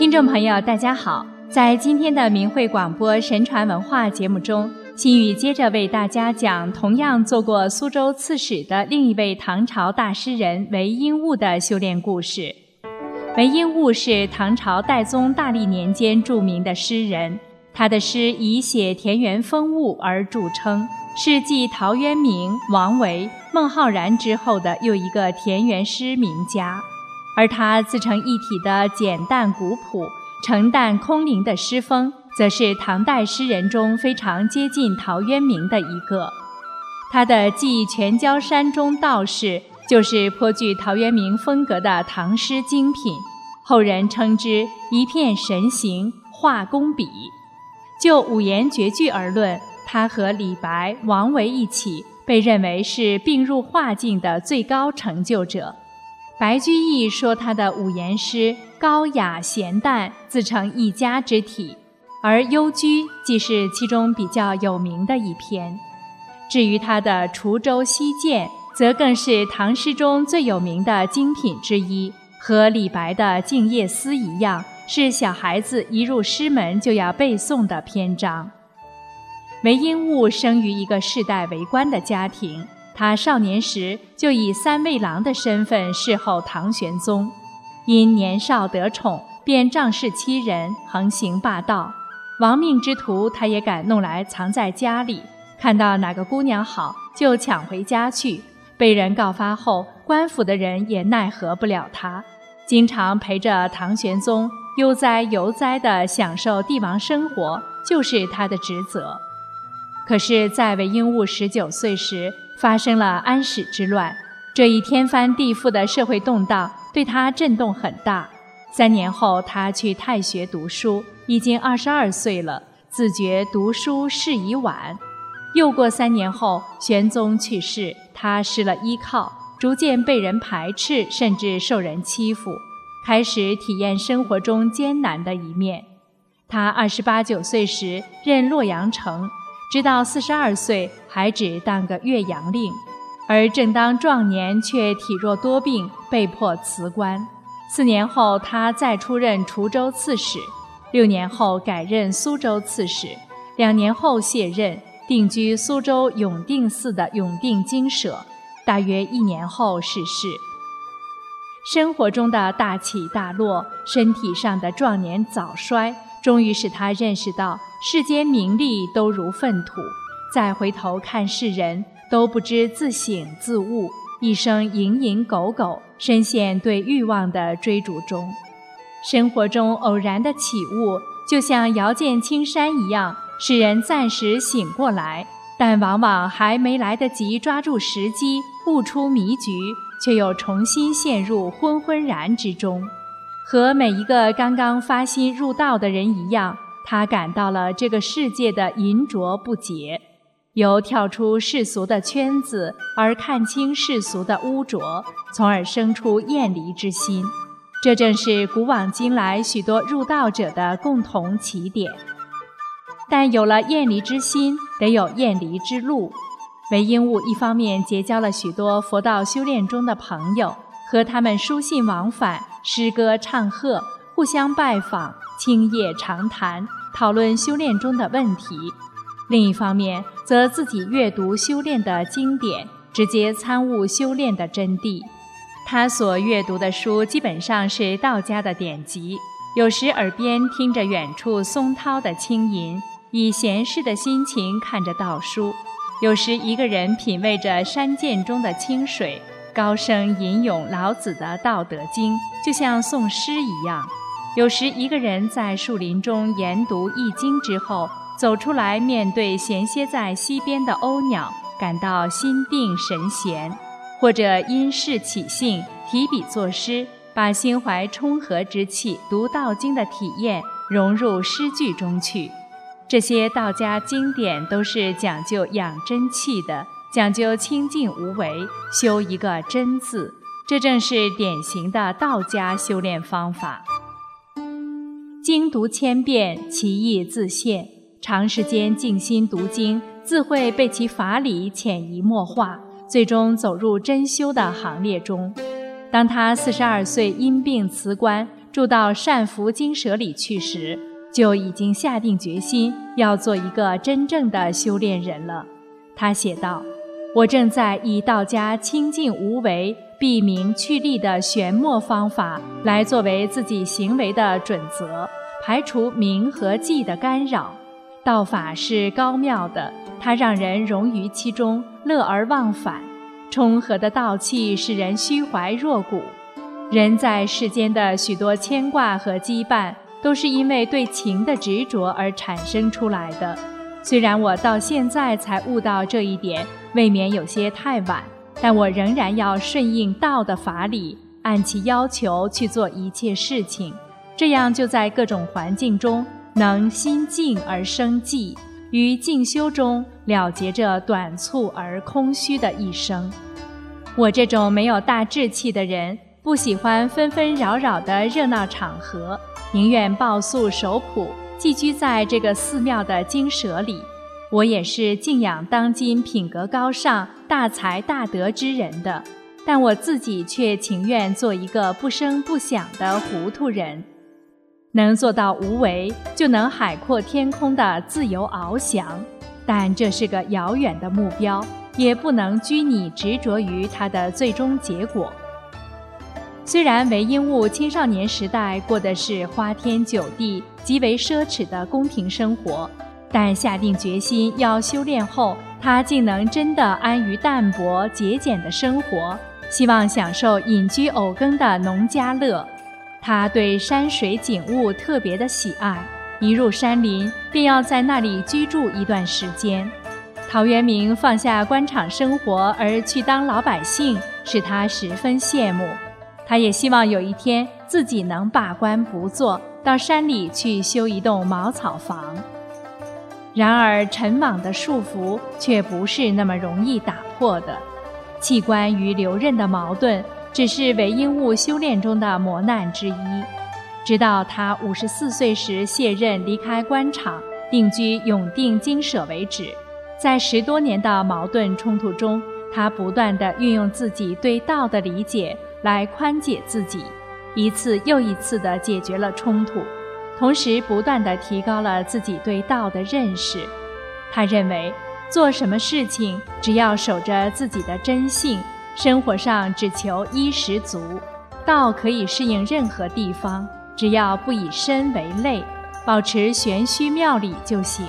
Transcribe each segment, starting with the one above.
听众朋友，大家好！在今天的明慧广播神传文化节目中，心雨接着为大家讲同样做过苏州刺史的另一位唐朝大诗人韦应物的修炼故事。韦应物是唐朝代宗大历年间著名的诗人，他的诗以写田园风物而著称，是继陶渊明、王维、孟浩然之后的又一个田园诗名家。而他自成一体的简淡古朴、澄淡空灵的诗风，则是唐代诗人中非常接近陶渊明的一个。他的《寄全椒山中道士》就是颇具陶渊明风格的唐诗精品，后人称之一片神行画工笔。就五言绝句而论，他和李白、王维一起被认为是并入画境的最高成就者。白居易说他的五言诗高雅咸淡，自成一家之体，而《幽居》即是其中比较有名的一篇。至于他的《滁州西涧》，则更是唐诗中最有名的精品之一，和李白的《静夜思》一样，是小孩子一入诗门就要背诵的篇章。韦应物生于一个世代为官的家庭。他少年时就以三味郎的身份侍候唐玄宗，因年少得宠，便仗势欺人，横行霸道。亡命之徒，他也敢弄来藏在家里。看到哪个姑娘好，就抢回家去。被人告发后，官府的人也奈何不了他，经常陪着唐玄宗悠哉游哉地享受帝王生活，就是他的职责。可是，在韦应物十九岁时，发生了安史之乱，这一天翻地覆的社会动荡对他震动很大。三年后，他去太学读书，已经二十二岁了，自觉读书事已晚。又过三年后，玄宗去世，他失了依靠，逐渐被人排斥，甚至受人欺负，开始体验生活中艰难的一面。他二十八九岁时任洛阳城。直到四十二岁，还只当个岳阳令，而正当壮年，却体弱多病，被迫辞官。四年后，他再出任滁州刺史，六年后改任苏州刺史，两年后卸任，定居苏州永定寺的永定精舍，大约一年后逝世。生活中的大起大落，身体上的壮年早衰。终于使他认识到世间名利都如粪土，再回头看世人，都不知自省自悟，一生蝇营狗苟，深陷对欲望的追逐中。生活中偶然的起悟，就像遥见青山一样，使人暂时醒过来，但往往还没来得及抓住时机，悟出迷局，却又重新陷入昏昏然之中。和每一个刚刚发心入道的人一样，他感到了这个世界的淫浊不洁，由跳出世俗的圈子而看清世俗的污浊，从而生出厌离之心。这正是古往今来许多入道者的共同起点。但有了厌离之心，得有厌离之路。韦应物一方面结交了许多佛道修炼中的朋友。和他们书信往返，诗歌唱和，互相拜访，清夜长谈，讨论修炼中的问题。另一方面，则自己阅读修炼的经典，直接参悟修炼的真谛。他所阅读的书基本上是道家的典籍，有时耳边听着远处松涛的轻吟，以闲适的心情看着道书；有时一个人品味着山涧中的清水。高声吟咏老子的《道德经》，就像诵诗一样。有时一个人在树林中研读《易经》之后，走出来面对闲歇在溪边的鸥鸟，感到心定神闲；或者因事起兴，提笔作诗，把心怀冲和之气读《道经》的体验融入诗句中去。这些道家经典都是讲究养真气的。讲究清净无为，修一个真字，这正是典型的道家修炼方法。经读千遍，其意自现；长时间静心读经，自会被其法理潜移默化，最终走入真修的行列中。当他四十二岁因病辞官，住到善福精舍里去时，就已经下定决心要做一个真正的修炼人了。他写道：“我正在以道家清净无为、避名去利的玄墨方法，来作为自己行为的准则，排除名和迹的干扰。道法是高妙的，它让人融于其中，乐而忘返。冲和的道气使人虚怀若谷。人在世间的许多牵挂和羁绊。”都是因为对情的执着而产生出来的。虽然我到现在才悟到这一点，未免有些太晚，但我仍然要顺应道的法理，按其要求去做一切事情，这样就在各种环境中能心静而生寂，于静修中了结着短促而空虚的一生。我这种没有大志气的人，不喜欢纷纷扰扰的热闹场合。宁愿抱素守朴，寄居在这个寺庙的精舍里。我也是敬仰当今品格高尚、大才大德之人的，但我自己却情愿做一个不声不响的糊涂人。能做到无为，就能海阔天空的自由翱翔。但这是个遥远的目标，也不能拘泥执着于它的最终结果。虽然韦应物青少年时代过的是花天酒地、极为奢侈的宫廷生活，但下定决心要修炼后，他竟能真的安于淡泊节俭的生活，希望享受隐居偶耕的农家乐。他对山水景物特别的喜爱，一入山林便要在那里居住一段时间。陶渊明放下官场生活而去当老百姓，使他十分羡慕。他也希望有一天自己能罢官不做，到山里去修一栋茅草房。然而，尘网的束缚却不是那么容易打破的。器官与留任的矛盾，只是韦应物修炼中的磨难之一。直到他五十四岁时卸任离开官场，定居永定精舍为止。在十多年的矛盾冲突中，他不断地运用自己对道的理解。来宽解自己，一次又一次地解决了冲突，同时不断地提高了自己对道的认识。他认为，做什么事情只要守着自己的真性，生活上只求衣食足，道可以适应任何地方，只要不以身为累，保持玄虚妙理就行。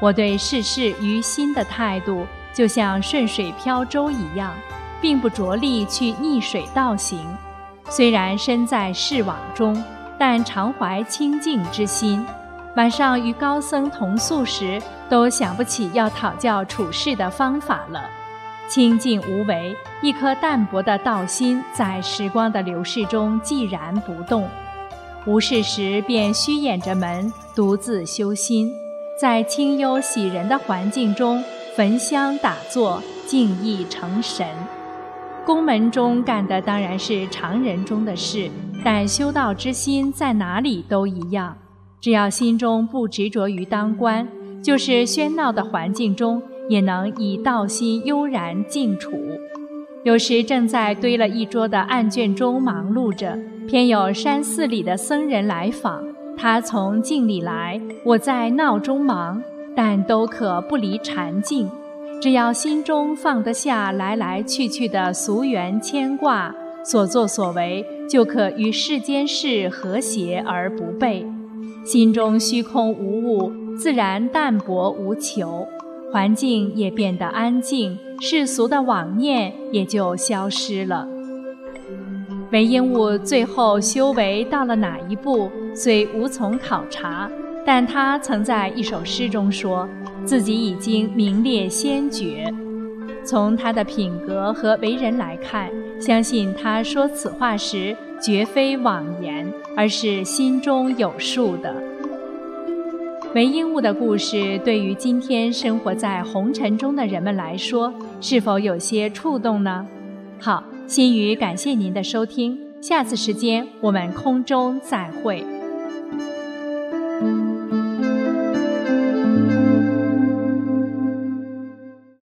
我对世事于心的态度，就像顺水漂舟一样。并不着力去逆水倒行，虽然身在世网中，但常怀清净之心。晚上与高僧同宿时，都想不起要讨教处事的方法了。清净无为，一颗淡泊的道心，在时光的流逝中寂然不动。无事时便虚掩着门，独自修心，在清幽喜人的环境中焚香打坐，静意成神。宫门中干的当然是常人中的事，但修道之心在哪里都一样。只要心中不执着于当官，就是喧闹的环境中也能以道心悠然静处。有时正在堆了一桌的案卷中忙碌着，偏有山寺里的僧人来访，他从静里来，我在闹中忙，但都可不离禅静。只要心中放得下来来去去的俗缘牵挂，所作所为就可与世间事和谐而不悖。心中虚空无物，自然淡泊无求，环境也变得安静，世俗的妄念也就消失了。韦应物最后修为到了哪一步，虽无从考察。但他曾在一首诗中说，自己已经名列先觉。从他的品格和为人来看，相信他说此话时绝非妄言，而是心中有数的。韦应物的故事对于今天生活在红尘中的人们来说，是否有些触动呢？好，心语感谢您的收听，下次时间我们空中再会。